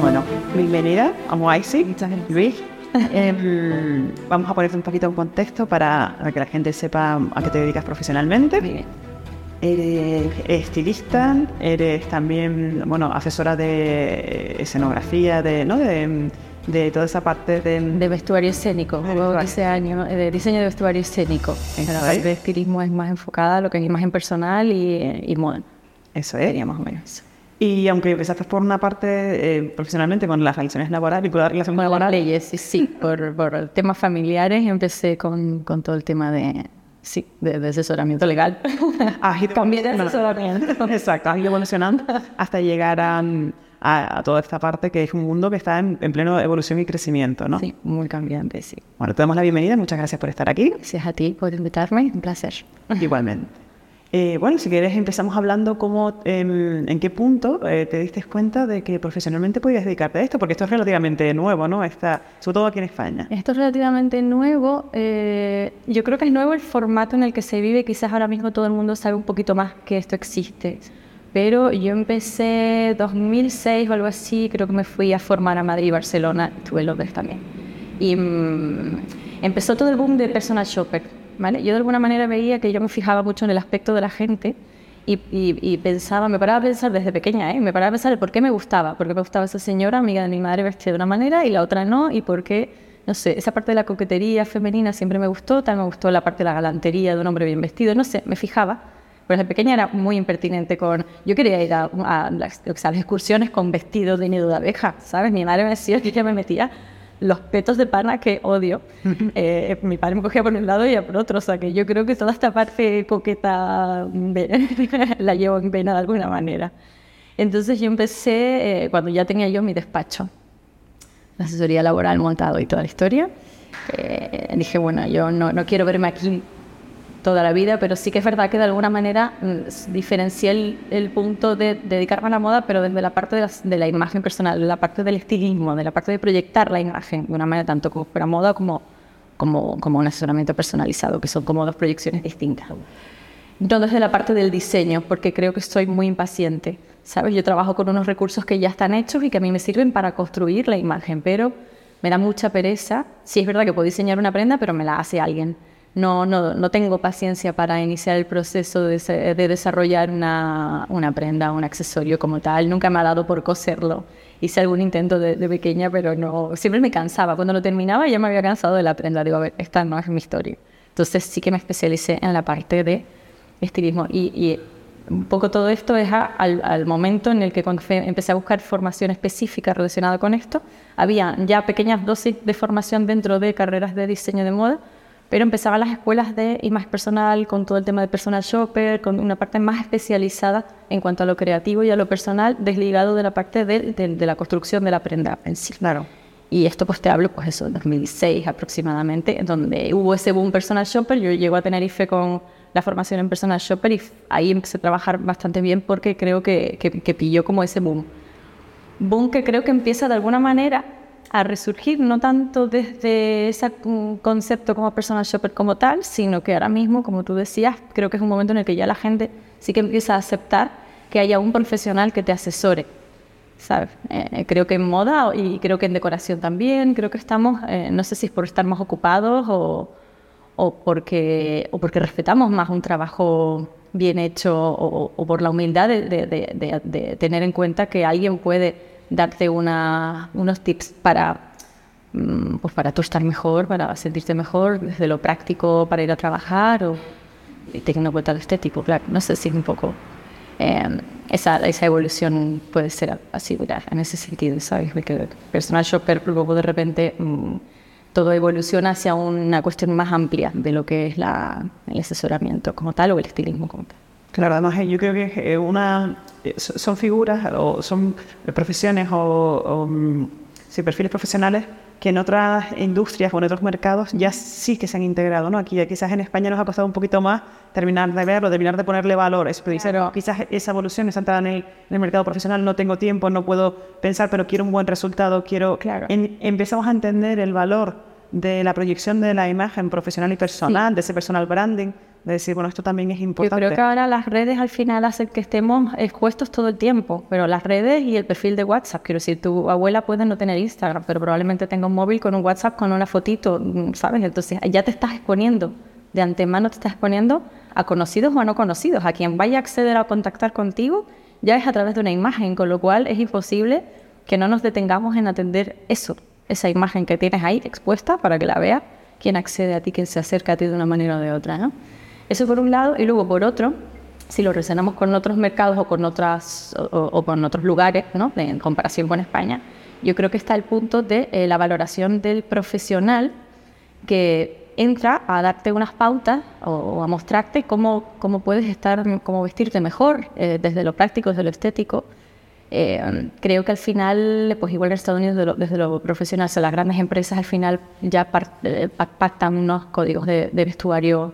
Bueno, bienvenida a Moaisi, Luis. Em, vamos a ponerte un poquito en contexto para, para que la gente sepa a qué te dedicas profesionalmente. Muy bien. Eres estilista, eres también, bueno, asesora de escenografía, de, ¿no? de, de toda esa parte de... De vestuario escénico, Ah, ese año de diseño de vestuario escénico. Eso La parte es. de estilismo es más enfocada a lo que es imagen personal y, y moda. Eso es. Sería más o menos eso. Y aunque empezaste por una parte eh, profesionalmente con las relaciones laborales, relaciones Con las laborales, leyes, sí, sí, por, por temas familiares empecé con, con todo el tema de, sí, de, de asesoramiento legal. ido Cambié de asesoramiento. Exacto, has ido evolucionando hasta llegar a, a- a toda esta parte que es un mundo que está en, en pleno evolución y crecimiento, ¿no? Sí, muy cambiante, sí. Bueno, te damos la bienvenida, muchas gracias por estar aquí. Gracias a ti por invitarme, un placer. Igualmente. Eh, bueno, si quieres empezamos hablando cómo, em, en qué punto eh, te diste cuenta de que profesionalmente podías dedicarte a esto, porque esto es relativamente nuevo, ¿no? Está, sobre todo aquí en España. Esto es relativamente nuevo. eh, yo creo que es nuevo el formato en el que se vive. Quizás ahora mismo todo el mundo sabe un poquito más que esto existe. Pero yo empecé 2006 o algo así, creo que me fui a formar a Madrid y Barcelona, estuve en Londres también. Y mm, empezó todo el boom de personal shopper, ¿vale? Yo de alguna manera veía que yo me fijaba mucho en el aspecto de la gente y, y- y pensaba, me paraba a pensar desde pequeña, ¿eh? me paraba a pensar el por qué me gustaba, por qué me gustaba esa señora, amiga de mi madre, vestida de una manera y la otra no, y por qué, no sé, esa parte de la coquetería femenina siempre me gustó, también me gustó la parte de la galantería de un hombre bien vestido, no sé, me fijaba. Pero desde pequeña era muy impertinente con... Yo quería ir a, a las, a las excursiones con vestido de nido de abeja, ¿sabes? Mi madre me decía que ella me metía los petos de pana que odio. Eh, mi padre me cogía por un lado y ella por otro. O sea, que yo creo que toda esta parte coqueta la llevo en vena de alguna manera. Entonces yo empecé eh, cuando ya tenía yo mi despacho, la asesoría laboral montado y toda la historia. eh, dije, bueno, yo no, no quiero verme aquí toda la vida, pero sí que es verdad que de alguna manera mm, diferencié el, punto de dedicarme a la moda, pero desde la parte de la imagen personal, de la parte del estilismo, de la parte de proyectar la imagen de una manera tanto como para moda como, como, como un asesoramiento personalizado, que son como dos proyecciones distintas. No desde la parte del diseño, porque creo que estoy muy impaciente. ¿Sabes? Yo trabajo con unos recursos que ya están hechos y que a mí me sirven para construir la imagen, pero me da mucha pereza. Sí es verdad que puedo diseñar una prenda, pero me la hace alguien. No, no, no tengo paciencia para iniciar el proceso de, de desarrollar una, una prenda, un accesorio como tal. Nunca me ha dado por coserlo. Hice algún intento de, de pequeña, pero no. Siempre me cansaba. Cuando lo terminaba ya me había cansado de la prenda. Digo, a ver, esta no es mi historia. Entonces sí que me especialicé en la parte de estilismo. Y, y un poco todo esto es a- al, al momento en el que cuando empecé a buscar formación específica relacionada con esto, había ya pequeñas dosis de formación dentro de carreras de diseño de moda, pero empezaban las escuelas de imagen personal con todo el tema de personal shopper, con una parte más especializada en cuanto a lo creativo y a lo personal, desligado de la parte de, de- de la construcción de la prenda en sí. Claro. Y esto pues te hablo pues eso, 2006 aproximadamente, en donde hubo ese boom personal shopper. Yo llego a Tenerife con la formación en personal shopper y ahí empecé a trabajar bastante bien porque creo que, que, que pilló como ese boom. Boom que creo que empieza de alguna manera a resurgir, no tanto desde ese concepto como personal shopper como tal, sino que ahora mismo, como tú decías, creo que es un momento en el que ya la gente sí que empieza a aceptar que haya un profesional que te asesore. ¿sabes? Eh, creo que en moda y creo que en decoración también, creo que estamos, eh, no sé si es por estar más ocupados o, o, porque, o porque respetamos más un trabajo bien hecho o, por la humildad de tener en cuenta que alguien puede darte una, unos tips para, mm, pues para tú estar mejor, para sentirte mejor, desde lo práctico para ir a trabajar o teniendo en cuenta lo estético, claro. No sé si es un poco eh, esa, esa evolución puede ser así, mira, en ese sentido, ¿sabes? De que personal shopper luego de repente mm, todo evoluciona hacia una cuestión más amplia de lo que es la, el asesoramiento como tal o el estilismo como tal. Claro, además eh, yo creo que eh, una, eh, so- son figuras o son profesiones o, o, mm, sí, perfiles profesionales que en otras industrias o en otros mercados ya sí que se han integrado, ¿no? Aquí ya quizás en España nos ha costado un poquito más terminar de verlo, terminar de ponerle valor. Es, pero quizás esa evolución, esa entrada en el, en el mercado profesional, no tengo tiempo, no puedo pensar, pero quiero un buen resultado, quiero... Claro. En- empezamos a entender el valor de la proyección de la imagen profesional y personal, de ese personal branding, De decir, bueno, esto también es Yo importante. creo que ahora las redes al final hacen que estemos expuestos todo el tiempo, pero las redes y el perfil de WhatsApp, quiero decir, tu abuela puede no tener Instagram, pero probablemente tenga un móvil con un WhatsApp con una fotito, mm, ¿sabes? Entonces ya te estás exponiendo, de antemano te estás exponiendo a conocidos o a no conocidos, a quien vaya a acceder a contactar contigo ya es a través de una imagen, con lo cual es imposible que no nos detengamos en atender eso, esa imagen que tienes ahí expuesta para que la vea quien accede a ti, quien se acerca a ti de una manera o de otra, ¿no? Eso por un lado, y luego por otro, si lo relacionamos con otros mercados o con otras o, o- con otros lugares, ¿no? En comparación con España, yo creo que está el punto de eh, la valoración del profesional que entra a darte unas pautas o, o a mostrarte cómo, cómo puedes estar, cómo vestirte mejor, eh, desde lo práctico, desde lo estético. Eh, creo que al final, pues igual en Estados Unidos, de lo- desde lo profesional, o sea, las grandes empresas al final ya eh, pa- pactan unos códigos de, de vestuario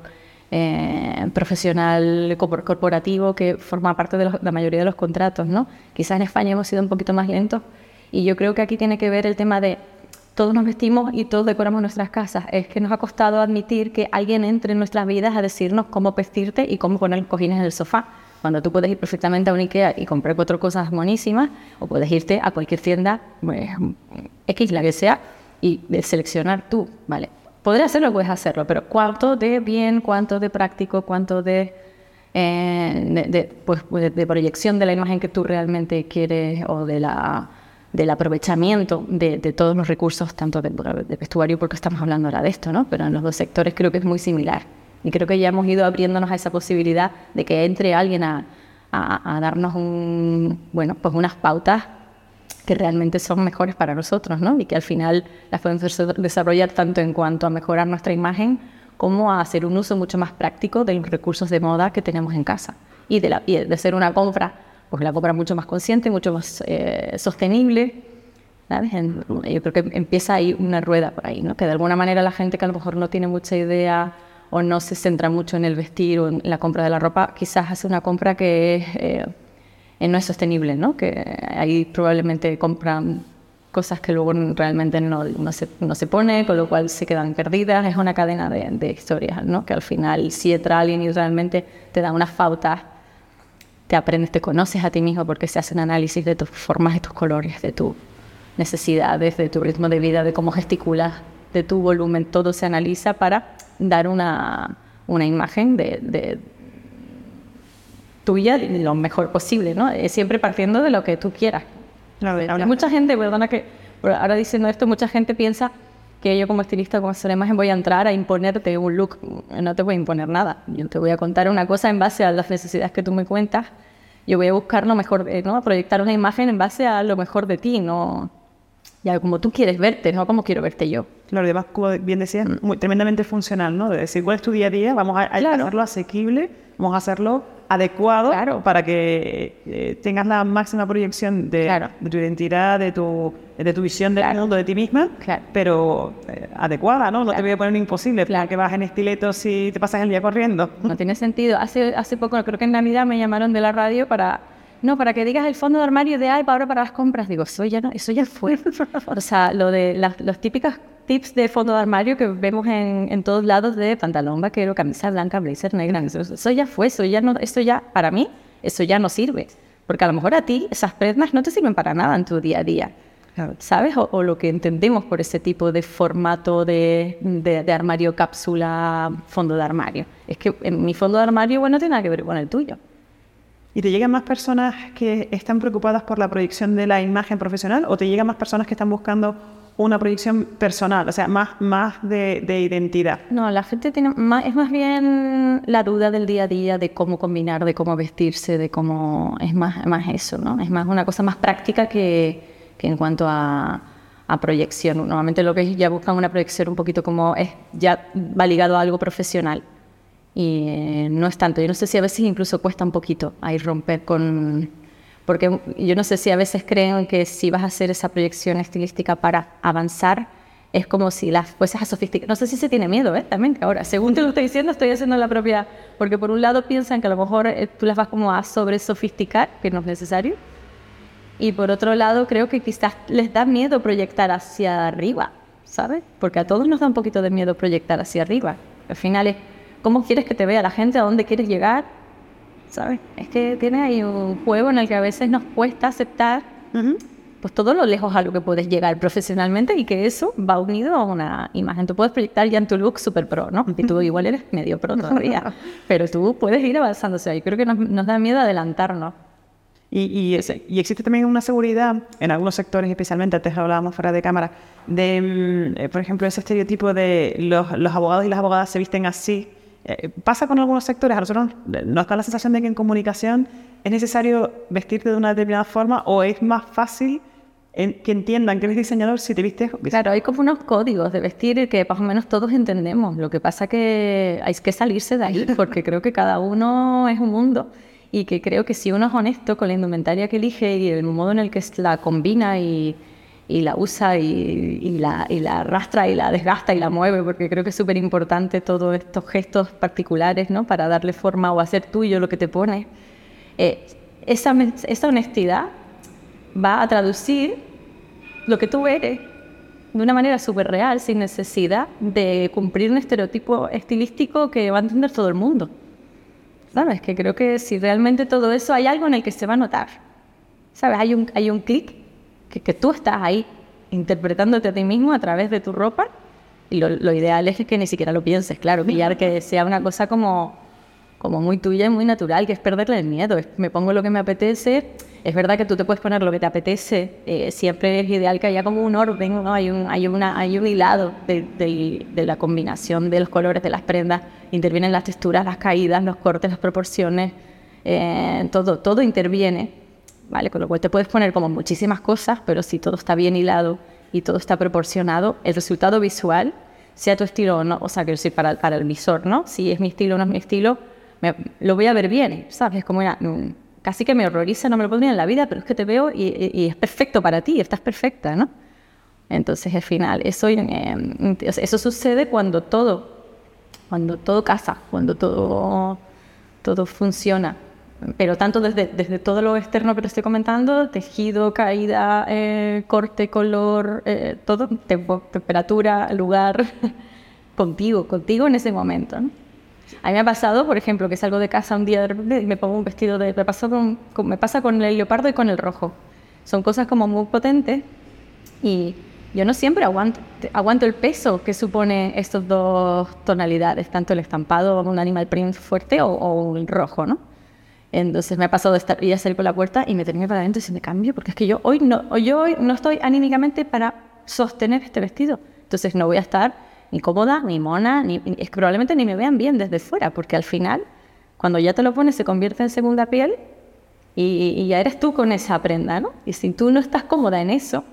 eh, profesional, corpor- corporativo, que forma parte de los- la mayoría de los contratos, ¿no? Quizás en España hemos sido un poquito más lentos y yo creo que aquí tiene que ver el tema de todos nos vestimos y todos decoramos nuestras casas. Es que nos ha costado admitir que alguien entre en nuestras vidas a decirnos cómo vestirte y cómo poner cojines en el sofá. Cuando tú puedes ir perfectamente a un Ikea y comprar cuatro cosas monísimas, o puedes irte a cualquier tienda, pues, X, la que sea, y seleccionar tú, ¿vale? Podría hacerlo, puedes hacerlo, pero cuánto de bien, cuánto de práctico, cuánto de, eh, de, pues, de proyección de la imagen que tú realmente quieres o de la del aprovechamiento de, todos los recursos, tanto de, de vestuario, porque estamos hablando ahora de esto, ¿no? Pero en los dos sectores creo que es muy similar. Y creo que ya hemos ido abriéndonos a esa posibilidad de que entre alguien a, a, a darnos un, bueno, pues unas pautas que realmente son mejores para nosotros, ¿no? Y que al final las podemos des- desarrollar tanto en cuanto a mejorar nuestra imagen como a hacer un uso mucho más práctico de los recursos de moda que tenemos en casa. Y de, la, y de hacer una compra, pues la compra mucho más consciente, mucho más eh, sostenible. ¿sabes? En- yo creo que empieza ahí una rueda por ahí, ¿no? Que de alguna manera la gente que a lo mejor no tiene mucha idea o no se centra mucho en el vestir o en la compra de la ropa, quizás hace una compra que es, eh, eh, no es sostenible, ¿no? Que ahí probablemente compran cosas que luego realmente no, no, se, no se pone, con lo cual se quedan perdidas. Es una cadena de, de historias, ¿no? Que al final si entra alguien y realmente te da unas pautas, te aprendes, te conoces a ti mismo porque se hace un análisis de tus formas, de tus colores, de tus necesidades, de tu ritmo de vida, de cómo gesticulas, de tu volumen, todo se analiza para dar una, una imagen de, de tuya lo mejor posible, ¿no? Siempre partiendo de lo que tú quieras. Claro, habla- Mucha gente, perdona que ahora diciendo esto, mucha gente piensa que yo como estilista, como de imagen, voy a entrar a imponerte un look. No te voy a imponer nada. Yo te voy a contar una cosa en base a las necesidades que tú me cuentas. Yo voy a buscar lo mejor, de- ¿no? A proyectar una imagen en base a lo mejor de ti, no ya como tú quieres verte, no como quiero verte yo. Claro, y además, como bien decías, muy, tremendamente funcional, ¿no? De decir, ¿cuál es tu día a día? Vamos a, Claro. hacerlo asequible, vamos a hacerlo adecuado Claro. para que eh, tengas la máxima proyección de, Claro. de tu identidad, de tu, de tu visión del mundo, de ti misma, pero eh, adecuada, ¿no? No te voy a poner un imposible, Claro. que vas en estiletos y te pasas el día corriendo. No tiene sentido. Hace, hace poco, creo que en Navidad me llamaron de la radio para, no, para que digas el fondo de armario de ay, para ahora para las compras. Digo, eso ya no, eso ya fue. o sea, lo de las, los típicos tips de fondo de armario que vemos en, en todos lados de pantalón vaquero, camisa blanca, blazer negra, eso, eso ya fue, eso ya no, eso ya, para mí, eso ya no sirve. Porque a lo mejor a ti esas prendas no te sirven para nada en tu día a día. ¿sabes? O, o lo que entendemos por ese tipo de formato de, de- de armario cápsula, fondo de armario. Es que en mi fondo de armario, bueno, no tiene nada que ver con el tuyo. ¿Y te llegan más personas que están preocupadas por la proyección de la imagen profesional o te llegan más personas que están buscando una proyección personal, o sea, más, más de, de identidad? No, la gente tiene más, es más bien la duda del día a día de cómo combinar, de cómo vestirse, de cómo es más, más eso, ¿no? Es más una cosa más práctica que, que en cuanto a, a proyección. Normalmente lo que es ya buscan una proyección un poquito como es ya va ligado a algo profesional y eh, no es tanto. Yo no sé si a veces incluso cuesta un poquito ahí romper con porque yo no sé si a veces creen que si vas a hacer esa proyección estilística para avanzar es como si las fueses a sofisticar. No sé si se tiene miedo, ¿eh? También que ahora, según te lo estoy diciendo, estoy haciendo la propia... Porque por un lado piensan que a lo mejor eh, tú las vas como a sobre sofisticar, que no es necesario. Y por otro lado, creo que quizás les da miedo proyectar hacia arriba, ¿sabes? Porque a todos nos da un poquito de miedo proyectar hacia arriba. Al final es ¿Cómo quieres que te vea la gente? ¿A dónde quieres llegar? ¿Sabes? Es que tiene ahí un juego en el que a veces nos cuesta aceptar pues todo lo lejos a lo que puedes llegar profesionalmente y que eso va unido a una imagen. Tú puedes proyectar ya en tu look super pro, ¿no? Y tú igual eres medio pro todavía, pero tú puedes ir avanzando. O sea, yo creo que nos, nos da miedo adelantarnos. Y, y, y, existe también una seguridad en algunos sectores, especialmente, antes hablábamos fuera de cámara, de, mm, eh, por ejemplo, ese estereotipo de los, los abogados y las abogadas se visten así. Eh, pasa con algunos sectores, a nosotros nos da la sensación de que en comunicación es necesario vestirte de una determinada forma o es más fácil que entiendan que eres diseñador si te vistes... Claro, hay como unos códigos de vestir que más o menos todos entendemos. Lo que pasa que hay que salirse de ahí porque creo que cada uno es un mundo y que creo que si uno es honesto con la indumentaria que elige y el modo en el que la combina y, y la usa y, y, la, y la arrastra y la desgasta y la mueve, porque creo que es súper importante todos estos gestos particulares, ¿no? Para darle forma o hacer tuyo lo que te pone. Eh, esa, esa honestidad va a traducir lo que tú eres de una manera súper real, sin necesidad de cumplir un estereotipo estilístico que va a entender todo el mundo. ¿Sabes? Que creo que si realmente todo eso hay algo en el que se va a notar. ¿Sabes? Hay un, hay un clic que, que, tú estás ahí interpretándote a ti mismo a través de tu ropa. Y lo, lo ideal es que ni siquiera lo pienses, claro, que ya que sea una cosa como, como muy tuya y muy natural, que es perderle el miedo. Me pongo lo que me apetece. Es verdad que tú te puedes poner lo que te apetece, eh, siempre es ideal que haya como un orden, ¿no? hay, un, hay, una, hay un hilado de, de, la combinación de los colores de las prendas, intervienen las texturas, las caídas, los cortes, las proporciones, eh, todo, todo interviene, ¿vale? Con lo cual te puedes poner como muchísimas cosas, pero si todo está bien hilado y todo está proporcionado, el resultado visual, sea tu estilo o no, o sea, quiero decir, para, para el visor, ¿no? Si es mi estilo o no es mi estilo, lo voy a ver bien, ¿sabes? Como una casi que me horroriza, no me lo pondría en la vida, pero es que te veo y, es perfecto para ti, estás perfecta, ¿no? Entonces, al final, eso, eso sucede cuando todo, cuando todo casa, cuando todo, todo funciona. Pero tanto desde, desde todo lo externo que te estoy comentando, tejido, caída, eh, corte, color, eh, todo, temperatura, lugar, contigo, contigo en ese momento. ¿no? A mí me ha pasado, por ejemplo, que salgo de casa un día y me pongo un vestido de... Me, con, me pasa con el leopardo y con el rojo. Son cosas como muy potentes y yo no siempre aguanto, aguanto el peso que supone estas dos tonalidades, tanto el estampado, un animal print fuerte o, o el rojo, ¿no? Entonces me ha pasado de estar, y a salir por la puerta y me tenía para adentro y se me cambio, porque es que yo hoy no, yo hoy no estoy anímicamente para sostener este vestido. Entonces no voy a estar ni cómoda, ni mona, ni, es que probablemente ni me vean bien desde fuera, porque al final, cuando ya te lo pones, se convierte en segunda piel y, ya eres tú con esa prenda, ¿no? Y si tú no estás cómoda en eso,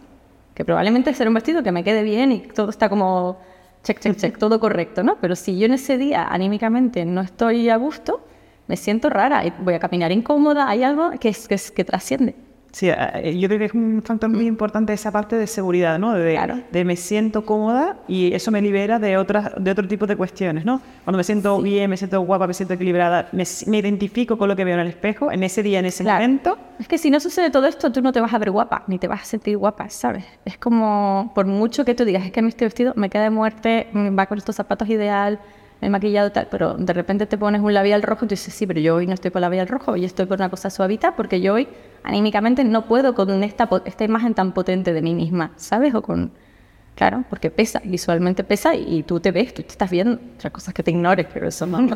que probablemente será un vestido que me quede bien y todo está como check, check, check, todo correcto, ¿no? Pero si yo en ese día anímicamente no estoy a gusto, me siento rara voy a caminar incómoda, hay algo que, que, que trasciende. Sí, eh, yo creo que es un factor muy importante esa parte de seguridad, ¿no? De, de, me siento cómoda y eso me libera de otras de otro tipo de cuestiones, ¿no? Cuando me siento bien, me siento guapa, me siento equilibrada, me, identifico con lo que veo en el espejo, en ese día, en ese momento. Es que si no sucede todo esto, tú no te vas a ver guapa, ni te vas a sentir guapa, ¿sabes? Es como, por mucho que tú digas, es que a mí este vestido me queda de muerte, mm, va con estos zapatos ideal, he maquillado tal, pero de repente te pones un labial rojo y tú dices, sí, pero yo hoy no estoy con labial rojo, hoy estoy con una cosa suavita porque yo hoy anímicamente no puedo con esta, esta imagen tan potente de mí misma, ¿sabes? O con, claro, porque pesa, visualmente pesa y, tú te ves, tú te estás viendo, otras cosas que te ignores, pero eso no.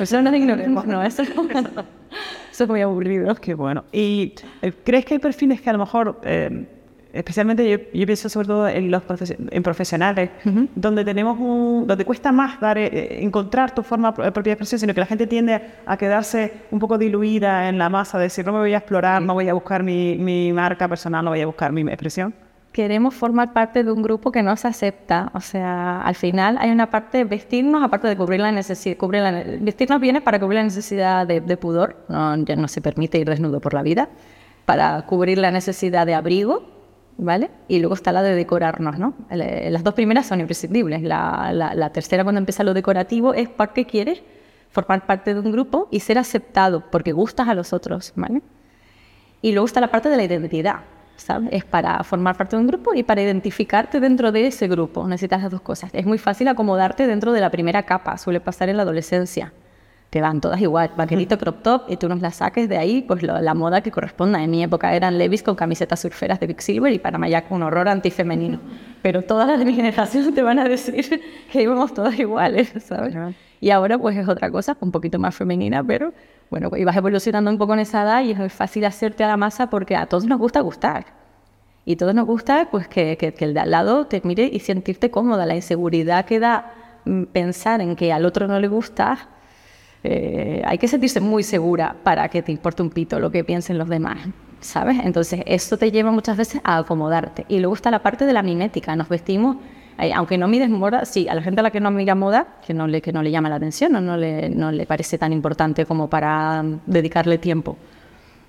eso no ignoremos, no, eso, eso es muy aburrido. Qué bueno. ¿Y eh, crees que hay perfiles que a lo mejor... Eh, especialmente yo, pienso sobre todo en los en profesionales, donde tenemos un, donde cuesta más dar, eh, encontrar tu forma propia de expresión, sino que la gente tiende a quedarse un poco diluida en la masa, de decir, no me voy a explorar, no voy a buscar mi, mi, marca personal, no voy a buscar mi expresión. Queremos formar parte de un grupo que no se acepta, o sea, al final hay una parte de vestirnos, aparte de cubrir la necesidad, cubrir la, vestirnos viene para cubrir la necesidad de, de pudor, no, ya no se permite ir desnudo por la vida, para cubrir la necesidad de abrigo, ¿vale? Y luego está la de decorarnos, ¿no? Las dos primeras son imprescindibles. La, tercera, cuando empieza lo decorativo, es porque quieres formar parte de un grupo y ser aceptado porque gustas a los otros, ¿vale? Y luego está la parte de la identidad. ¿sabes? Es para formar parte de un grupo y para identificarte dentro de ese grupo. Necesitas las dos cosas. Es muy fácil acomodarte dentro de la primera capa, suele pasar en la adolescencia. Te van todas igual, vaquerito crop top, y tú nos la saques de ahí, pues la moda que corresponda. En mi época eran Levis con camisetas surferas de Big Silver y Panama con un horror antifemenino. Pero todas las de mi generación te van a decir que íbamos todas iguales, ¿sabes? Y ahora pues es otra cosa, un poquito más femenina, pero bueno, pues ibas evolucionando un poco en esa edad y es fácil hacerte a la masa porque a todos nos gusta gustar. Y a todos nos gusta pues que, que, el de al lado te mire y sentirte cómoda. La inseguridad que da mm, pensar en que al otro no le gusta, eh, hay que sentirse muy segura para que te importe un pito lo que piensen los demás, ¿sabes? Entonces eso te lleva muchas veces a acomodarte. Y luego está la parte de la mimética. Nos vestimos aunque no mides moda, sí, a la gente a la que no mira moda, que no le, que no le llama la atención o no le, no le parece tan importante como para dedicarle tiempo,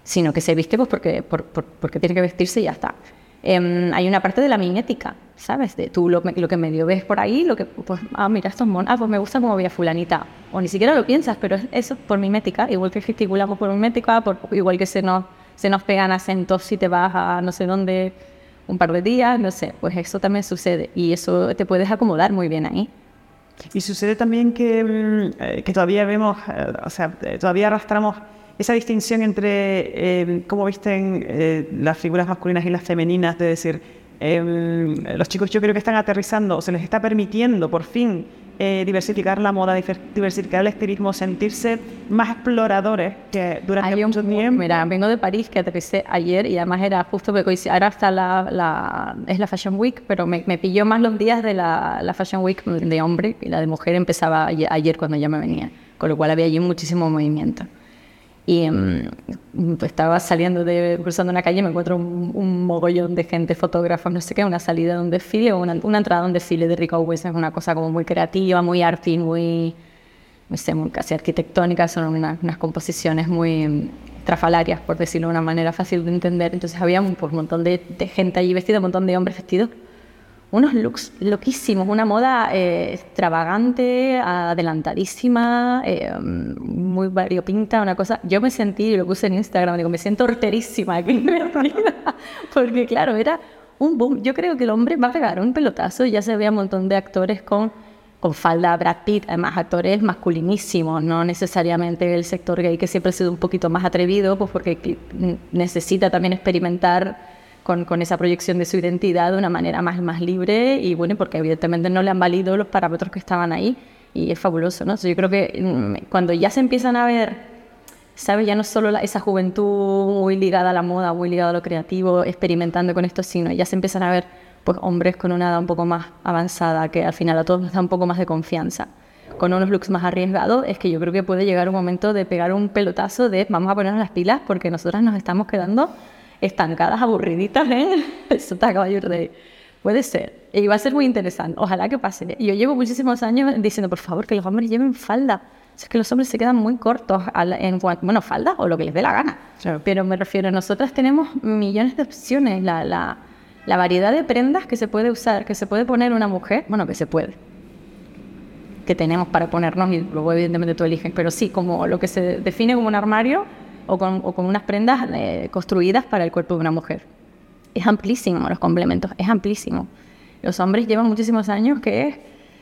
sino que se viste pues porque, porque tiene que vestirse y ya está. Em, hay una parte de la mimética, ¿sabes? De tú lo, lo, que medio ves por ahí, lo que, pues, ah, mira, estos monos, ah, pues me gusta como veía fulanita. O ni siquiera lo piensas, pero eso por mimética, igual que gesticulamos por mimética, por, igual que se nos, se nos pegan acentos si te vas a no sé dónde un par de días, no sé, pues eso también sucede y eso te puedes acomodar muy bien ahí. Y sucede también que, mm, eh, que todavía vemos, eh, o sea, eh, todavía arrastramos esa distinción entre cómo visten las figuras masculinas y las femeninas, de decir, los chicos yo creo que están aterrizando, o se les está permitiendo por fin eh, diversificar la moda, diversificar el estilismo, sentirse más exploradores que durante Hay mucho tiempo. Mira, vengo de París, que aterricé ayer y además era justo porque ahora está la, la, es la Fashion Week, pero me, me, pilló más los días de la, la, Fashion Week de hombre y la de mujer empezaba ayer cuando ya me venía, con lo cual había allí muchísimo movimiento. Y um, estaba saliendo de, cruzando una calle y me encuentro un, mogollón de gente, fotógrafos, no sé qué, una salida de un desfile una, una entrada de un desfile de Rico Owens. Es una cosa como muy creativa, muy arty, muy, no sé, muy casi arquitectónica. Son unas composiciones muy em, trafalarias, por decirlo de una manera fácil de entender. Entonces había un, pues, un montón de, de gente allí vestida, un montón de hombres vestidos unos looks loquísimos, una moda eh, extravagante, adelantadísima, eh, muy variopinta, una cosa. Yo me sentí, lo puse en Instagram, digo, me siento horterísima aquí porque claro, era un boom. Yo creo que el hombre va a pegar un pelotazo ya se veía un montón de actores con, con falda, Brad Pitt, además actores masculinísimos, no necesariamente el sector gay que siempre ha sido un poquito más atrevido, pues porque necesita también experimentar con, esa proyección de su identidad de una manera más, más libre y bueno, porque evidentemente no le han valido los parámetros que estaban ahí y es fabuloso, ¿no? yo creo que mm, cuando ya se empiezan a ver, ¿sabes? Ya no solo esa juventud muy ligada a la moda, muy ligada a lo creativo, experimentando con esto, sino ya se empiezan a ver pues hombres con una edad un poco más avanzada, que al final a todos nos da un poco más de confianza con unos looks más arriesgados, es que yo creo que puede llegar un momento de pegar un pelotazo de vamos a ponernos las pilas porque nosotras nos estamos quedando estancadas, aburriditas, ¿eh? Eso está caballo de... Puede ser. Y va a ser muy interesante. Ojalá que pase. Yo llevo muchísimos años diciendo, por favor, que los hombres lleven falda. es que los hombres se quedan muy cortos en cuanto, bueno, falda o lo que les dé la gana. Pero me refiero, nosotras tenemos millones de opciones. La, la, la variedad de prendas que se puede usar, que se puede poner una mujer, bueno, que se puede que tenemos para ponernos y luego evidentemente tú eliges, pero sí, como lo que se define como un armario, o con, o con unas prendas eh, construidas para el cuerpo de una mujer. Es amplísimo los complementos, es amplísimo. Los hombres llevan muchísimos años que es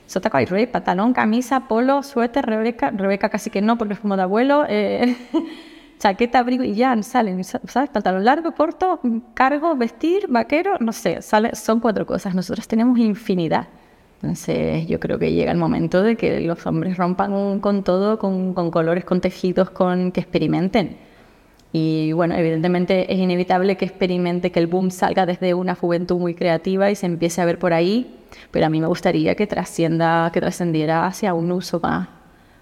sota rey, pantalón, camisa, polo, suéter, Rebeca, Rebeca casi que no porque es como de abuelo, eh, chaqueta, abrigo y ya salen, ¿sabes? Pantalón largo, corto, cargo, vestir, vaquero, no sé, sale, son cuatro cosas. Nosotros tenemos infinidad. Entonces yo creo que llega el momento de que los hombres rompan con todo, con, con colores, con tejidos, con que experimenten y bueno, evidentemente es inevitable que experimente, que el boom salga desde una juventud muy creativa y se empiece a ver por ahí, pero a mí me gustaría que trascienda, que trascendiera hacia un uso más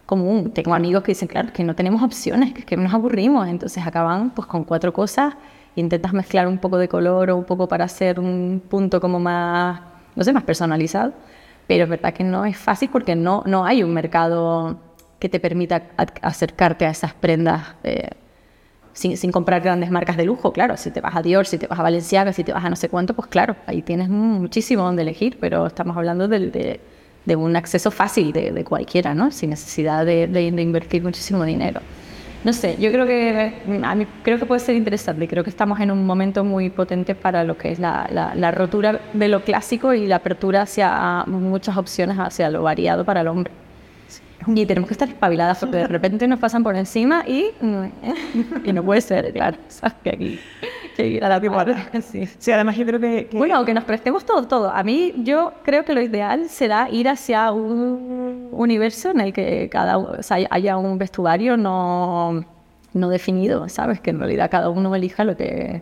común. Tengo amigos que dicen, claro, que no tenemos opciones, que, que nos aburrimos, entonces acaban pues con cuatro cosas, intentas mezclar un poco de color o un poco para hacer un punto como más, no sé, más personalizado, pero es verdad que no es fácil porque no, no hay un mercado que te permita acercarte a esas prendas. Eh, sin, comprar grandes marcas de lujo, claro, si te vas a Dior, si te vas a Valenciaga, si te vas a no sé cuánto, pues claro, ahí tienes muchísimo donde elegir, pero estamos hablando de, un acceso fácil de, cualquiera, ¿no? Sin necesidad de, invertir muchísimo dinero. no sé, yo creo que a mí creo que puede ser interesante. Creo que estamos en un momento muy potente para lo que es la, la, rotura de lo clásico y la apertura hacia muchas opciones hacia lo variado para el hombre. Y tenemos que estar espabiladas porque de repente nos pasan por encima y, y no puede ser, claro. Que aquí, que a la sí. sí, además yo creo que, Bueno, que nos prestemos todo, todo. A mí yo creo que lo ideal será ir hacia un universo en el que cada o sea, haya un vestuario no, no definido, ¿sabes? Que en realidad cada uno elija lo que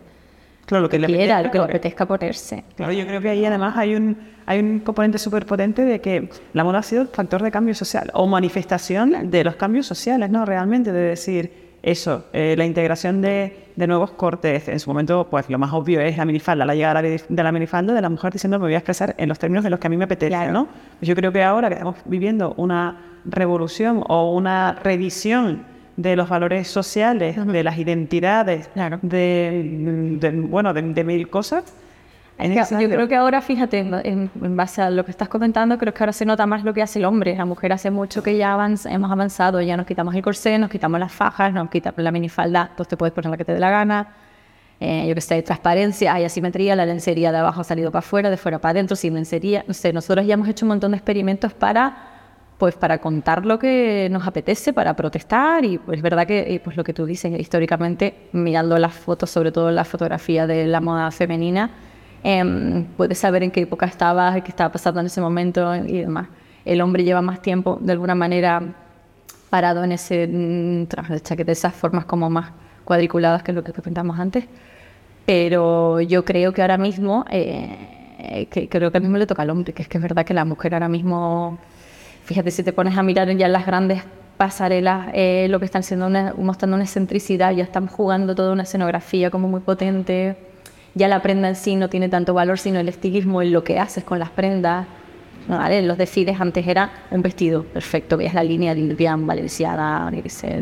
claro, lo que le quiera, lo que le apetezca ponerse. Claro, yo creo que ahí además hay un, hay un componente súper potente de que la moda ha sido factor de cambio social o manifestación de los cambios sociales, ¿no? Realmente, de decir eso, eh, la integración de, de, nuevos cortes. En su momento, pues lo más obvio es la minifalda, la llegada de la minifalda de la mujer diciendo me voy a expresar en los términos en los que a mí me apetece, ¿no? Pues yo creo que ahora que estamos viviendo una revolución o una revisión de los valores sociales, de las identidades, de, bueno, de, mil cosas. Yo creo que ahora, fíjate, en, base a lo que estás comentando, creo que ahora se nota más lo que hace el hombre. La mujer hace mucho que ya hemos avanzado, ya nos quitamos el corsé, nos quitamos las fajas, nos quitamos la minifalda, pues te puedes poner la que te dé la gana. Eh, yo que sé, hay transparencia, hay asimetría, la lencería de abajo ha salido para afuera, de fuera para adentro, sin lencería. No sé, nosotros ya hemos hecho un montón de experimentos para pues para contar lo que nos apetece, para protestar y pues es verdad que pues lo que tú dices históricamente mirando las fotos, sobre todo la fotografía de la moda femenina, eh, puedes saber en qué época estabas, qué estaba pasando en ese momento y demás. El hombre lleva más tiempo de alguna manera parado en ese mm, traje de chaqueta, esas formas como más cuadriculadas que lo que comentamos antes, pero yo creo que ahora mismo eh, que creo que a mismo le toca al hombre, que es que es verdad que la mujer ahora mismo Fíjate, si te pones a mirar ya las grandes pasarelas, eh, lo que están siendo mostrando una excentricidad, ya están jugando toda una escenografía como muy potente. Ya la prenda en sí no tiene tanto valor, sino el estilismo en lo que haces con las prendas. ¿vale? Los decides antes era un vestido perfecto, veías la línea de Vivian, Valenciaga,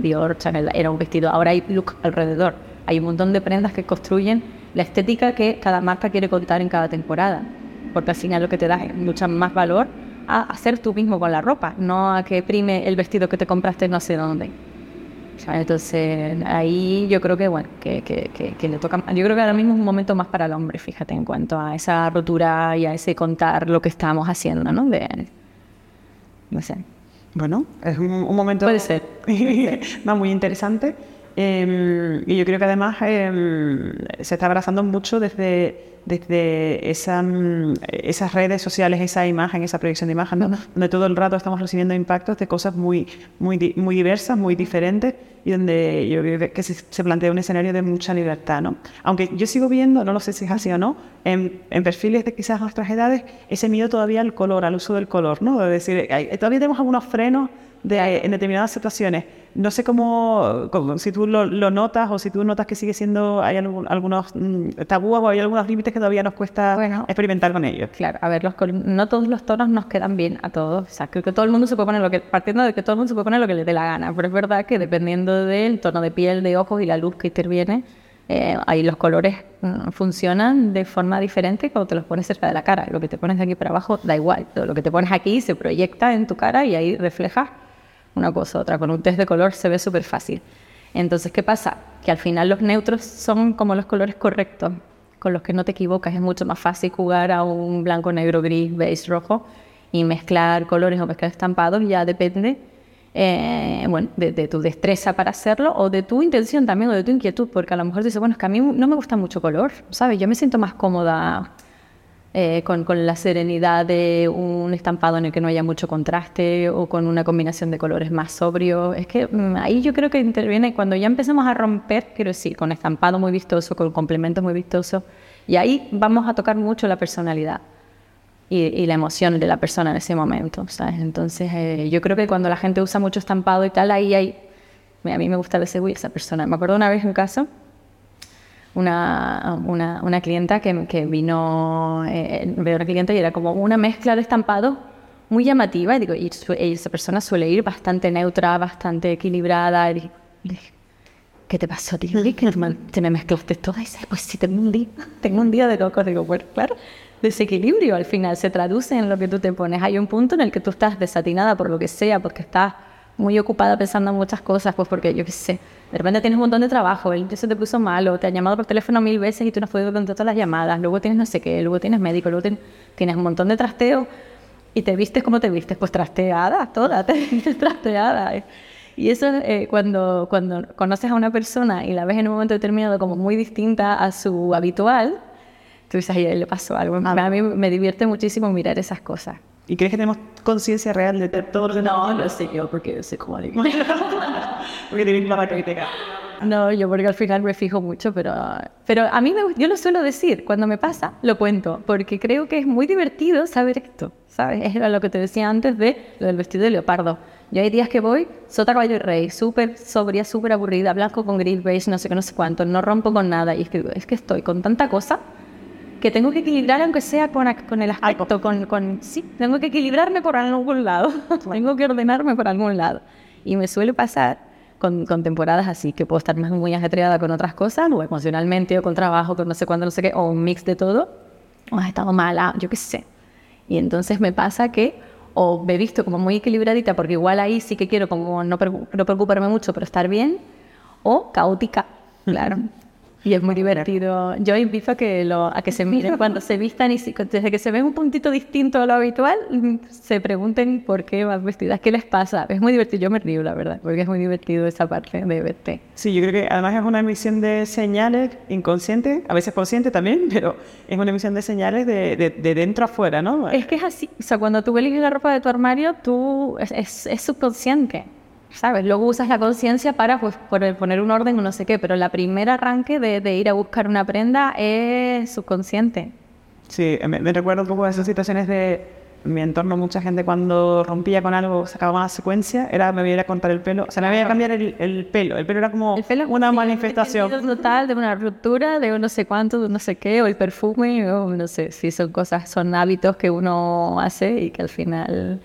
Dior, Chanel, era un vestido. Ahora hay look alrededor. Hay un montón de prendas que construyen la estética que cada marca quiere contar en cada temporada. Porque al final lo que te da es mucho más valor a hacer tú mismo con la ropa, no a que prime el vestido que te compraste no sé dónde. Entonces ahí yo creo que bueno, que, que, que, le toca, yo creo que ahora mismo es un momento más para el hombre, fíjate, en cuanto a esa rotura y a ese contar lo que estamos haciendo, ¿no? De, no sé. Bueno, es un, momento... Puede ser. muy interesante. Em, y yo creo que además em, se está abrazando mucho desde, desde esa, mm, esas redes sociales, esa imagen, esa proyección de imagen, donde todo el rato estamos recibiendo impactos de cosas muy, muy, muy diversas, muy diferentes, y donde yo creo que se, plantea un escenario de mucha libertad. ¿no? Aunque yo sigo viendo, no lo sé si es así o no, en, en perfiles de quizás nuestras edades, ese miedo todavía al color, al uso del color, ¿no? Es decir, todavía tenemos algunos frenos de, en determinadas situaciones. No sé cómo, si tú lo, notas o si tú notas que sigue siendo, hay algunos mm, tabúes o hay algunos límites que todavía nos cuesta experimentar con ellos. Claro, a ver, los, no todos los tonos nos quedan bien a todos. O sea, creo que todo el mundo se puede poner lo que, partiendo de que todo el mundo se puede poner lo que le dé la gana, pero es verdad que dependiendo del tono de piel, de ojos y la luz que interviene, eh, ahí los colores mm, funcionan de forma diferente cuando te los pones cerca de la cara. Lo que te pones de aquí para abajo da igual. Todo lo que te pones aquí se proyecta en tu cara y ahí refleja una cosa otra. Con un test de color se ve súper fácil. Entonces, ¿qué pasa? Que al final los neutros son como los colores correctos, con los que no te equivocas. Es mucho más fácil jugar a un blanco, negro, gris, beige, rojo y mezclar colores o mezclar estampados. Ya depende eh, bueno, de, de, tu destreza para hacerlo o de tu intención también o de tu inquietud, porque a lo mejor dices, bueno, es que a mí no me gusta mucho color, ¿sabes? Yo me siento más cómoda eh, con, con, la serenidad de un estampado en el que no haya mucho contraste o con una combinación de colores más sobrio. Es que mm, ahí yo creo que interviene cuando ya empezamos a romper, quiero decir, con estampado muy vistoso, con complementos muy vistosos, y ahí vamos a tocar mucho la personalidad. Y, la emoción de la persona en ese momento, ¿sabes? Entonces, eh, yo creo que cuando la gente usa mucho estampado y tal, ahí hay... A mí me gusta decir, uy, esa persona. Me acuerdo una vez un caso una, una, una clienta que, que vino, eh, una clienta y era como una mezcla de estampado muy llamativa. Y digo, y, esa persona suele ir bastante neutra, bastante equilibrada. Y dije, ¿qué te pasó, tío? ¿Que te me mezclaste todo? Y dice, pues sí, tengo un día, tengo un día de loco. Digo, bueno, claro, desequilibrio al final se traduce en lo que tú te pones. Hay un punto en el que tú estás desatinada por lo que sea, porque estás muy ocupada pensando en muchas cosas, pues porque yo qué sé, de repente tienes un montón de trabajo, el se te puso malo, te han llamado por teléfono mil veces y tú no has podido contestar las llamadas, luego tienes no sé qué, luego tienes médico, luego tienes un montón de trasteo y te vistes como te vistes, pues trasteada, toda, te vistes trasteada. Y eso eh, cuando, cuando conoces a una persona y la ves en un momento determinado como muy distinta a su habitual, tú dices, ahí le pasó algo. A mí me divierte muchísimo mirar esas cosas. ¿Y crees que tenemos conciencia real de todo lo que No, no sé yo, porque sé cómo digo. porque tienes la crítica. No, yo porque al final me fijo mucho, pero, pero a mí me, yo lo suelo decir, cuando me pasa, lo cuento, porque creo que es muy divertido saber esto, ¿sabes? Es lo que te decía antes de lo del vestido de leopardo. Yo hay días que voy, sota, caballo y rey, súper sobria, súper aburrida, blanco con gris, beige, no sé qué, no sé cuánto, no rompo con nada, y es que, es que estoy con tanta cosa que tengo que equilibrar aunque sea con, con el aspecto, con, con, sí, tengo que equilibrarme por algún lado, tengo que ordenarme por algún lado. Y me suele pasar con, con, temporadas así, que puedo estar más muy ajetreada con otras cosas, o emocionalmente, o con trabajo, con no sé cuándo, no sé qué, o un mix de todo, o has estado mala, yo qué sé. Y entonces me pasa que o me he visto como muy equilibradita, porque igual ahí sí que quiero como no, no preocuparme mucho, pero estar bien, o caótica, claro. Y es muy divertido. Yo invito a que, lo, a que se miren cuando se vistan y desde que se ven un puntito distinto a lo habitual, se pregunten por qué van vestidas, qué les pasa. Es muy divertido. Yo me río, la verdad, porque es muy divertido esa parte de verte. Sí, yo creo que además es una emisión de señales inconsciente, a veces consciente también, pero es una emisión de señales de, de, dentro a afuera, ¿no? Es que es así. O sea, cuando tú eliges la ropa de tu armario, tú es, es, es subconsciente. ¿Sabes? Luego usas la conciencia para pues, poner un orden o no sé qué, pero la primera arranque de, ir a buscar una prenda es subconsciente. Sí, me, recuerdo un poco de esas situaciones de mi entorno, mucha gente cuando rompía con algo, sacaba una secuencia, era me iba a cortar el pelo, o sea, me voy a cambiar el, pelo, el pelo era como una manifestación. total de una ruptura, de no sé cuánto, de no sé qué, o el perfume, o no sé, si son cosas, son hábitos que uno hace y que al final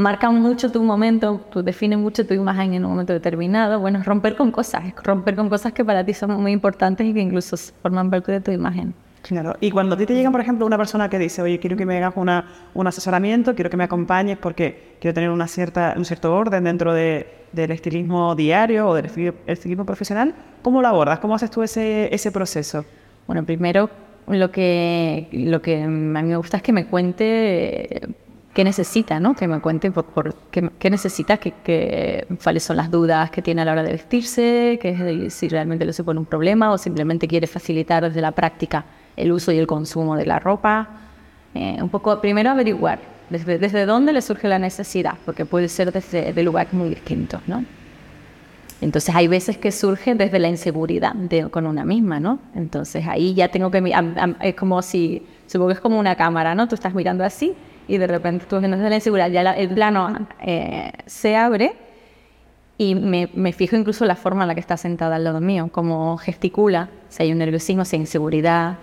marcan mucho tu momento, tú defines mucho tu imagen en un momento determinado. Bueno, romper con cosas, romper con cosas que para ti son muy importantes y que incluso forman parte de tu imagen. Claro, y cuando a ti te llega, por ejemplo, una persona que dice, oye, quiero que me hagas una, un asesoramiento, quiero que me acompañes porque quiero tener una cierta, un cierto orden dentro de, del estilismo diario o del estilismo profesional, ¿cómo lo abordas? ¿Cómo haces tú ese, ese proceso? Bueno, primero lo que, lo que a mí me gusta es que me cuente qué necesita, ¿no? Que me cuente por, qué, necesita, que, cuáles son las dudas que tiene a la hora de vestirse, que si realmente le supone un problema o simplemente quiere facilitar desde la práctica el uso y el consumo de la ropa. Eh, un poco, primero averiguar desde, desde dónde le surge la necesidad, porque puede ser desde de lugares muy distintos, ¿no? Entonces hay veces que surge desde la inseguridad de, con una misma, ¿no? Entonces ahí ya tengo que... Es como si... Supongo que es como una cámara, ¿no? Tú estás mirando así y de repente tú viendo la inseguridad, ya el plano eh, se abre y me, me, fijo incluso la forma en la que está sentada al lado mío, como gesticula, si hay un nerviosismo, si hay inseguridad,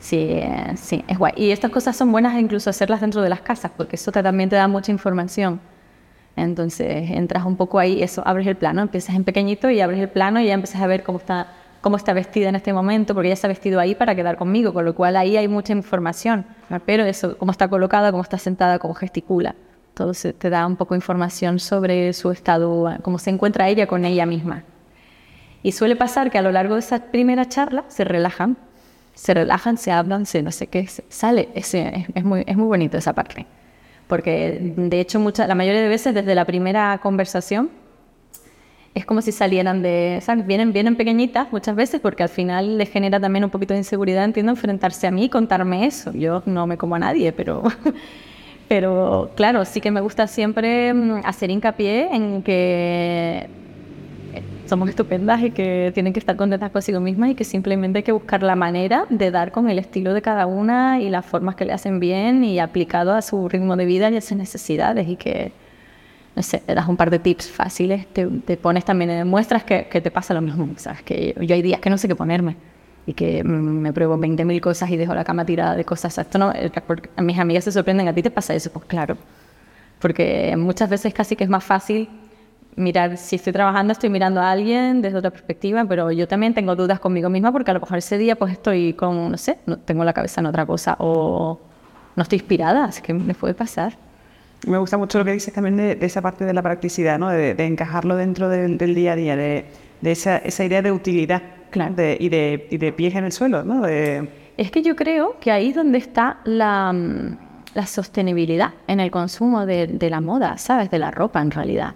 sí, sí, es guay. Y estas cosas son buenas incluso hacerlas dentro de las casas, porque eso también te da mucha información. Entonces entras un poco ahí, eso, abres el plano, empiezas en pequeñito y abres el plano y ya empiezas a ver cómo está cómo está vestida en este momento, porque ella está vestido ahí para quedar conmigo, con lo cual ahí hay mucha información. Pero eso, cómo está colocada, cómo está sentada, cómo gesticula. Todo se, te da un poco de información sobre su estado, cómo se encuentra ella con ella misma. Y suele pasar que a lo largo de esa primera charla se relajan, se relajan, se hablan, se no sé qué, sale. Es, es, muy, es muy bonito esa parte. Porque de hecho, mucha, la mayoría de veces desde la primera conversación es como si salieran de, ¿sabes? Vienen, vienen pequeñitas muchas veces porque al final les genera también un poquito de inseguridad, entiendo, enfrentarse a mí y contarme eso. Yo no me como a nadie, pero, pero claro, sí que me gusta siempre mm, hacer hincapié en que somos estupendas y que tienen que estar contentas consigo mismas y que simplemente hay que buscar la manera de dar con el estilo de cada una y las formas que le hacen bien y aplicado a su ritmo de vida y a sus necesidades y que no sé, te das un par de tips fáciles, te, pones también, en muestras que, te pasa lo mismo, ¿sabes? Que yo hay días que no sé qué ponerme y que me pruebo 20.000 cosas y dejo la cama tirada de cosas. Esto no, mis amigas se sorprenden, ¿a ti te pasa eso? Pues claro, porque muchas veces casi que es más fácil mirar, si estoy trabajando, estoy mirando a alguien desde otra perspectiva, pero yo también tengo dudas conmigo misma porque a lo mejor ese día pues estoy con, no sé, no tengo la cabeza en otra cosa o no estoy inspirada, así que me puede pasar. Me gusta mucho lo que dices también de, esa parte de la practicidad, ¿no? de, encajarlo dentro del, día a día, de, esa, esa, idea de utilidad claro. y, de, y de pies en el suelo. ¿no? Es que yo creo que ahí es donde está la, la sostenibilidad en el consumo de, la moda, ¿sabes? De la ropa en realidad.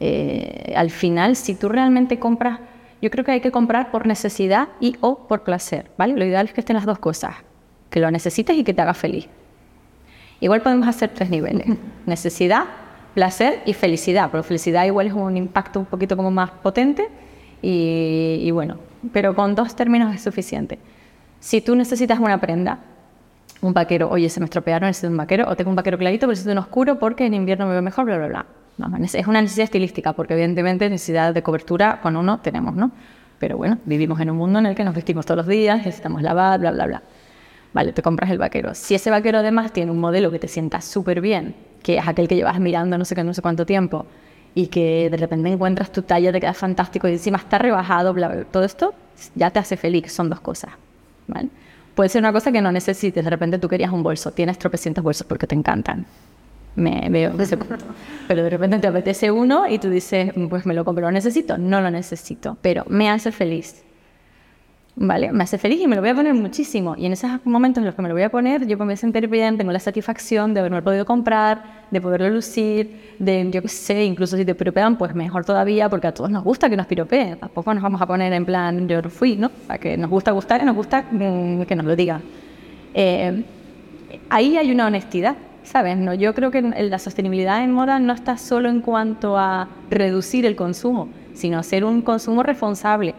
Eh, al final, si tú realmente compras, yo creo que hay que comprar por necesidad y o por placer, ¿vale? Lo ideal es que estén las dos cosas, que lo necesites y que te haga feliz. Igual podemos hacer tres niveles. Necesidad, placer y felicidad. Pero felicidad igual es un impacto un poquito como más potente y, bueno, pero con dos términos es suficiente. Si tú necesitas una prenda, un vaquero, oye, se me estropearon, necesito un vaquero, o tengo un vaquero clarito, pero necesito un oscuro porque en invierno me veo mejor, bla, bla, bla. es una necesidad estilística, porque evidentemente necesidad de cobertura con uno tenemos, ¿no? Pero bueno, vivimos en un mundo en el que nos vestimos todos los días, necesitamos lavar, bla, bla, bla. Vale, te compras el vaquero. Si ese vaquero además tiene un modelo que te sienta súper bien, que es aquel que llevas mirando no sé qué, no sé cuánto tiempo, y que de repente encuentras tu talla, te queda fantástico y encima está rebajado, bla, bla, todo esto ya te hace feliz, son dos cosas. ¿vale? Puede ser una cosa que no necesites, de repente tú querías un bolso, tienes tropecientos bolsos porque te encantan. Me veo, pero de repente te apetece uno y tú dices, pues me lo compro, lo necesito, no lo necesito, pero me hace feliz. ¿Vale? Me hace feliz y me lo voy a poner muchísimo. Y en esos momentos en los que me lo voy a poner, yo me a sentir bien, tengo la satisfacción de haberme podido comprar, de poderlo lucir, de, yo qué sé, incluso si te piropean, pues mejor todavía, porque a todos nos gusta que nos piropeen. Tampoco nos vamos a poner en plan, yo fui, ¿no? O que nos gusta gustar y nos gusta mm, que nos lo digan. Eh, ahí hay una honestidad, ¿sabes? No, yo creo que la sostenibilidad en moda no está solo en cuanto a reducir el consumo, sino hacer un consumo responsable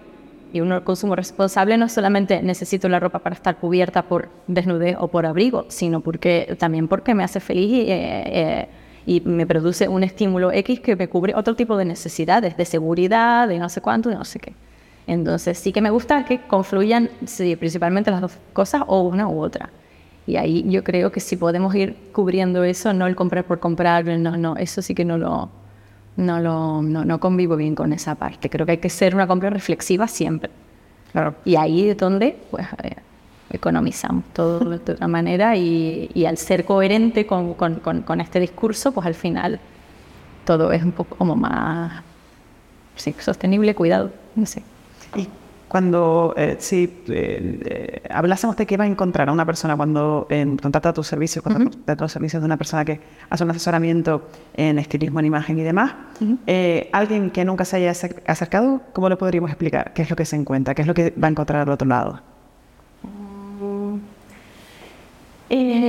y un consumo responsable no solamente necesito la ropa para estar cubierta por desnudez o por abrigo, sino porque también porque me hace feliz y, eh, eh, y, me produce un estímulo X que me cubre otro tipo de necesidades, de seguridad, de no sé cuánto, de no sé qué. Entonces sí que me gusta que confluyan sí, principalmente las dos cosas o una u otra. Y ahí yo creo que si podemos ir cubriendo eso, no el comprar por comprar, no, no, eso sí que no lo, no, lo, no, convivo bien con esa parte. Creo que hay que ser una compra reflexiva siempre. Claro. Y ahí es donde pues, eh, economizamos todo de otra manera y, y al ser coherente con, con, con, este discurso, pues al final todo es un poco como más sostenible, cuidado, no sé. ¿Y cuando, eh, si eh, eh, hablásemos de qué va a encontrar a una persona cuando contrata tus servicios, cuando contrata los servicios de una persona que hace un asesoramiento en estilismo, en imagen y demás, alguien que nunca se haya acercado, ¿cómo le podríamos explicar qué es lo que se encuentra, qué es lo que va a encontrar al otro lado?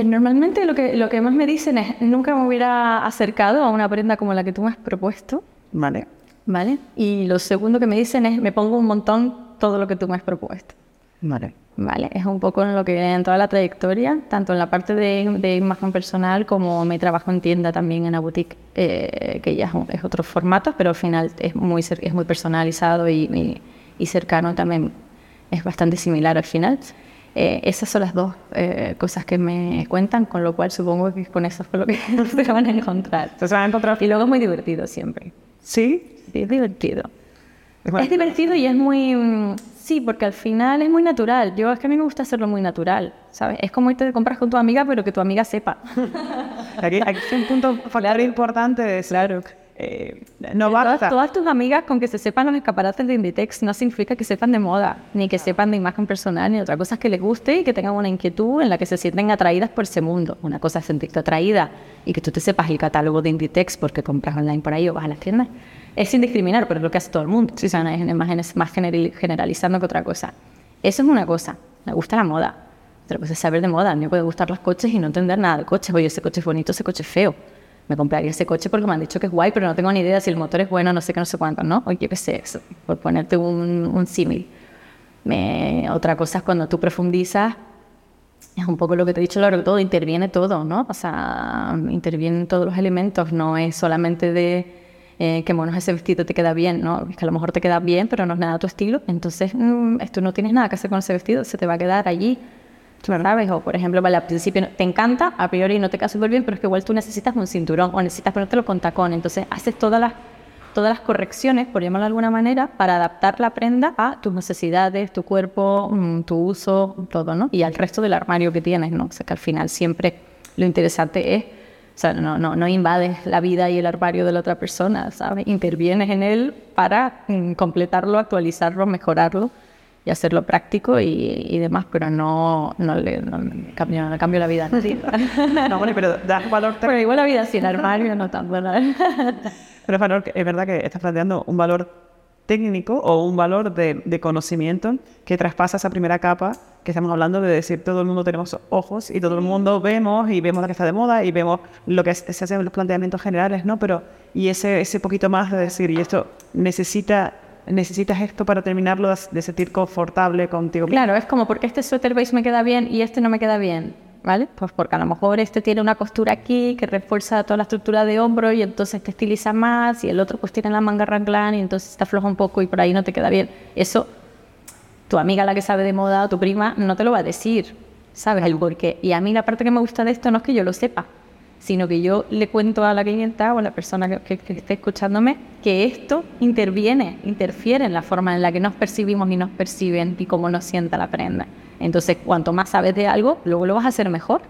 normalmente lo que, lo que más me dicen es, nunca me hubiera acercado a una prenda como la que tú me has propuesto. Vale. Vale. Y lo segundo que me dicen es, me pongo un montón todo lo que tú me has propuesto. Vale. Vale, es un poco en lo que en toda la trayectoria, tanto en la parte de, de imagen personal como mi trabajo en tienda también en la boutique, eh, que ya es, otro formato, pero al final es muy, es muy personalizado y, y, cercano también, es bastante similar al final. Eh, esas son las dos eh, cosas que me cuentan, con lo cual supongo que con eso fue lo que se van a encontrar. Se van a encontrar. Y luego es muy divertido siempre. ¿Sí? Sí, es divertido. Es, divertido y es muy... Mm, sí, porque al final es muy natural. Yo es que a mí me gusta hacerlo muy natural, ¿sabes? Es como irte de compras con tu amiga, pero que tu amiga sepa. aquí, aquí es un punto factor importante de claro. Eh, no basta. Todas, tus amigas con que se sepan los escaparates de Inditex no significa que sepan de moda, ni que sepan de imagen personal, ni otra cosa es que les guste y que tengan una inquietud en la que se sienten atraídas por ese mundo. Una cosa es sentirte atraída y que tú te sepas el catálogo de Inditex porque compras online por ahí o vas a las tiendas es sin discriminar, pero es lo que hace todo el mundo. Sí, son es más generalizando que otra cosa. Eso es una cosa, me gusta la moda. Otra cosa es saber de moda. A mí me puede gustar los coches y no entender nada de coches. Oye, ese coche es bonito, ese coche es feo. Me compraría ese coche porque me han dicho que es guay, pero no tengo ni idea si el motor es bueno, no sé qué, no sé cuánto, ¿no? Oye, qué sé, eso, por ponerte un, un símil. otra cosa es cuando tú profundizas, es un poco lo que te he dicho, que todo interviene todo, ¿no? O sea, intervienen todos los elementos, no es solamente de eh, que bueno, ese vestido te queda bien, ¿no? Es que a lo mejor te queda bien, pero no es nada tu estilo, entonces mm, esto no tienes nada que hacer con ese vestido, se te va a quedar allí. ¿Sabes? O por ejemplo, al principio te encanta, a priori no te queda súper bien, pero es que igual tú necesitas un cinturón o necesitas ponértelo con tacón. Entonces haces todas las, todas las correcciones, por llamarlo de alguna manera, para adaptar la prenda a tus necesidades, tu cuerpo, mm, tu uso, todo, ¿no? Y al resto del armario que tienes, ¿no? O sea que al final siempre lo interesante es O sea, no, no, no invades la vida y el armario de la otra persona, ¿sabes? Intervienes en él para mm, completarlo, actualizarlo, mejorarlo y hacerlo práctico y, y demás, pero no, no le no, le cambio, no cambio la vida. No, bueno, pero das valor, pero igual la vida sin armario no tan buena. pero es, valor, es verdad que estás planteando un valor técnico o un valor de, de, conocimiento que traspasa esa primera capa que estamos hablando de decir todo el mundo tenemos ojos y todo el mundo vemos y vemos la que está de moda y vemos lo que se hacen los planteamientos generales, ¿no? Pero y ese, ese poquito más de decir, y esto necesita necesitas esto para terminarlo de sentir confortable contigo. Claro, es como porque este suéter beige me queda bien y este no me queda bien. ¿Vale? Pues porque a lo mejor este tiene una costura aquí que refuerza toda la estructura de hombro y entonces te estiliza más y el otro pues tiene la manga ranglan y entonces te afloja un poco y por ahí no te queda bien. Eso tu amiga la que sabe de moda o tu prima no te lo va a decir, ¿sabes? El porqué. Y a mí la parte que me gusta de esto no es que yo lo sepa, sino que yo le cuento a la clienta o a la persona que, que, esté escuchándome que esto interviene, interfiere en la forma en la que nos percibimos y nos perciben y cómo nos sienta la prenda. Entonces, cuanto más sabes de algo, luego lo vas a hacer mejor.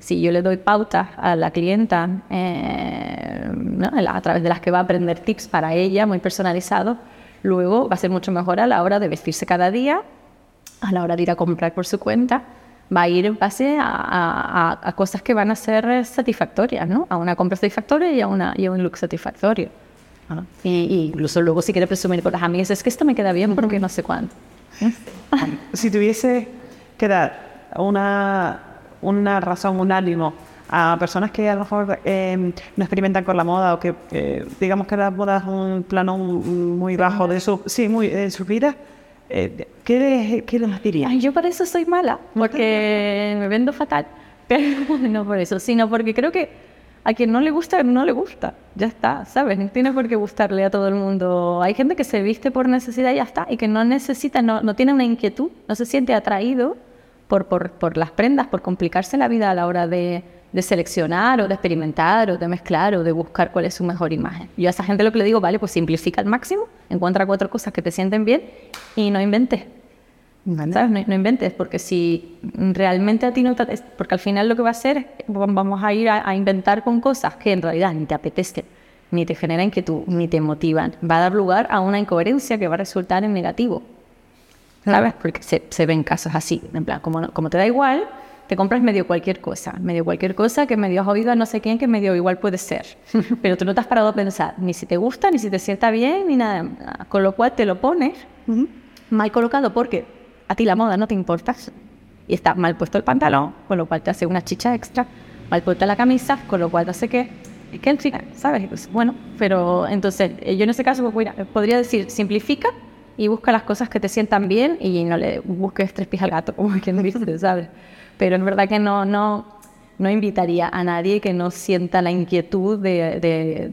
Si yo le doy pautas a la clienta eh, ¿no? a través de las que va a aprender tips para ella, muy personalizados, luego va a ser mucho mejor a la hora de vestirse cada día, a la hora de ir a comprar por su cuenta va a ir en base a, cosas que van a ser satisfactorias, ¿no? A una compra satisfactoria y a, una, y a un look satisfactorio. Y, incluso luego si quiere presumir con las amigas, es que esto me queda bien porque no sé cuánto. si tuviese que dar una, una razón, un ánimo a personas que a lo mejor em, no experimentan con la moda o que digamos que la moda es un plano muy bajo de su, sí, muy, de su vida, eh, ¿qué, ¿qué les diría? yo por eso soy mala, porque me vendo fatal. Pero no por eso, sino porque creo que a quien no le gusta, no le gusta. Ya está, ¿sabes? No tiene por qué gustarle a todo el mundo. Hay gente que se viste por necesidad y ya está, y que no necesita, no, no tiene una inquietud, no se siente atraído por, por, por las prendas, por complicarse la vida a la hora de, de seleccionar o de experimentar o de mezclar o de buscar cuál es su mejor imagen. Yo a esa gente lo que le digo, vale, pues simplifica al máximo, encuentra cuatro cosas que te sienten bien y no inventes. ¿Sabes? No, inventes, porque si realmente a ti no te... Porque al final lo que va a hacer, vamos a ir a, inventar con cosas que en realidad ni te apetecen, ni te generan inquietud, ni te motivan. Va a dar lugar a una incoherencia que va a resultar en negativo. ¿Sabes? Porque se, se ven casos así, en plan, como, como te da igual, te compras medio cualquier cosa, medio cualquier cosa que medio has oído a no sé quién que medio igual puede ser. Pero tú no te has parado a pensar ni si te gusta, ni si te sienta bien, ni nada. Con lo cual te lo pones mal colocado porque a ti la moda no te importa y está mal puesto el pantalón, con lo cual te hace una chicha extra, mal puesta la camisa, con lo cual te hace que es que ¿sabes? Pues, bueno, pero entonces eh, yo en ese caso pues, podría decir, simplifica y busca las cosas que te sientan bien y no le busques tres pies al gato, como quien dice, ¿sabes? pero es verdad que no, no, no invitaría a nadie que no sienta la inquietud de,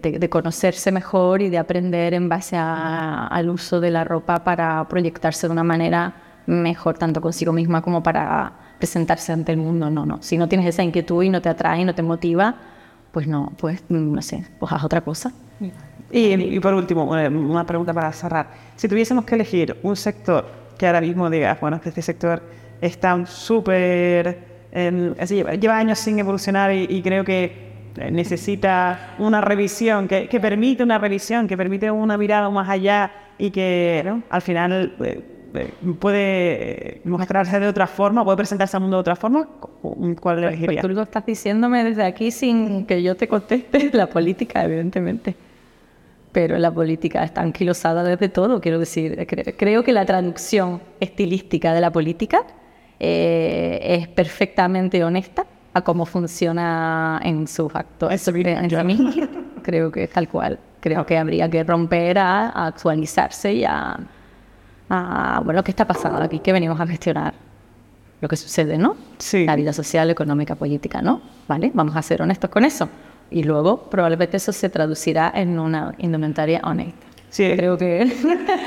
de, conocerse mejor y de aprender en base al uso de la ropa para proyectarse de una manera mejor, tanto consigo misma como para presentarse ante el mundo. No, no. Si no tienes esa inquietud y no te atrae y no te motiva, pues no, pues no sé, pues haz otra cosa. Y, y por último, una pregunta para cerrar. Si tuviésemos que elegir un sector que ahora mismo digas, bueno, este sector está súper... lleva, años sin evolucionar y, creo que necesita una revisión, que, que, permite una revisión, que permite una mirada más allá y que al final eh, eh, puede mostrarse de otra forma, puede presentarse al mundo de otra forma. ¿Cuál pues, pues, tú lo estás diciéndome desde aquí sin que yo te conteste la política, evidentemente. Pero la política está anquilosada desde todo, quiero decir, creo que la traducción estilística de la política eh, es perfectamente honesta a cómo funciona en sus actos. creo que es tal cual. Creo que habría que romper a, actualizarse y a, bueno, ¿qué está pasando aquí? ¿Qué venimos a gestionar? Lo que sucede, ¿no? Sí. La vida social, económica, política, ¿no? ¿Vale? Vamos a ser honestos con eso. Y luego probablemente eso se traducirá en una indumentaria honesta. Sí, creo que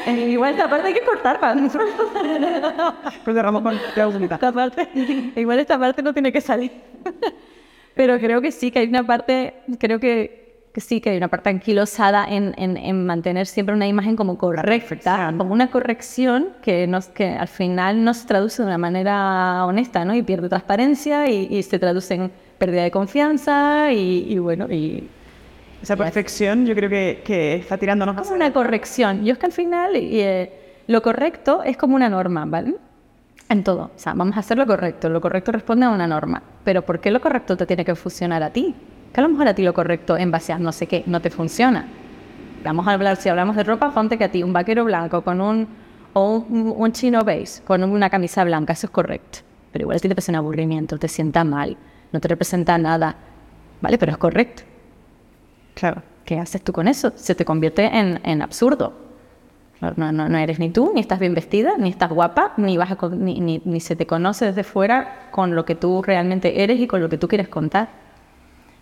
igual esta parte hay que cortar pues cerramos con esta parte, igual esta parte no tiene que salir. Pero creo que sí que hay una parte, creo que, que sí que hay una parte anquilosada en, en, en, mantener siempre una imagen como correcta, como una corrección que, nos, que al final no se traduce de una manera honesta, ¿no? Y pierde transparencia y, y se traduce en pérdida de confianza y, y bueno, y Esa perfección yo creo que, que está tirándonos como una corrección. Yo es que al final eh, lo correcto es como una norma, ¿vale? En todo. O sea, vamos a hacer lo correcto. Lo correcto responde a una norma. Pero ¿por qué lo correcto te tiene que funcionar a ti? Que a lo mejor a ti lo correcto en base a no sé qué no te funciona. Vamos a hablar, si hablamos de ropa, ponte que a ti un vaquero blanco con un, o un, un chino beige con una camisa blanca, eso es correcto. Pero igual a ti te pasa un aburrimiento, te sienta mal, no te representa nada. ¿Vale? Pero es correcto. Claro. ¿Qué haces tú con eso? Se te convierte en, en absurdo. No, no, no eres ni tú, ni estás bien vestida, ni estás guapa, ni, vas a ni, ni- ni se te conoce desde fuera con lo que tú realmente eres y con lo que tú quieres contar.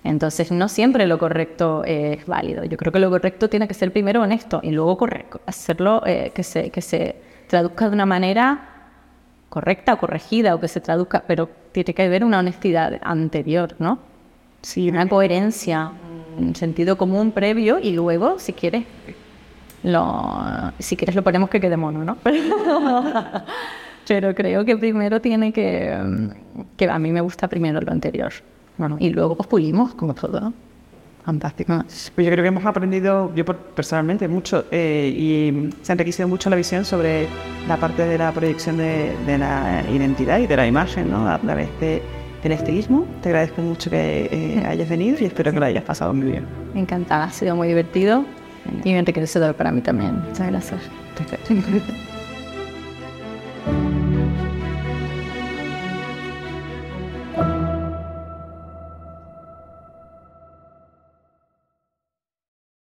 Entonces, no siempre lo correcto es válido. Yo creo que lo correcto tiene que ser primero honesto y luego correcto, hacerlo eh, que, se, que se traduzca de una manera correcta o corregida o que se traduzca, pero tiene que haber una honestidad anterior, ¿no? Sí, una coherencia, sentido común previo y luego, si quieres, lo, si quieres lo ponemos que quede mono, ¿no? Pero creo que primero tiene que, mm, que a mí me gusta primero lo anterior. Bueno, y luego pues pulimos como todo. Fantástico. Pues yo creo que hemos aprendido, yo personalmente, mucho eh, y se ha enriquecido mucho la visión sobre la parte de la proyección de, de la identidad y de la imagen ¿no? a través de, del estilismo. Te agradezco mucho que eh, hayas venido y espero que lo hayas pasado muy bien. Encantada, ha sido muy divertido y muy enriquecedor para mí también. Muchas gracias.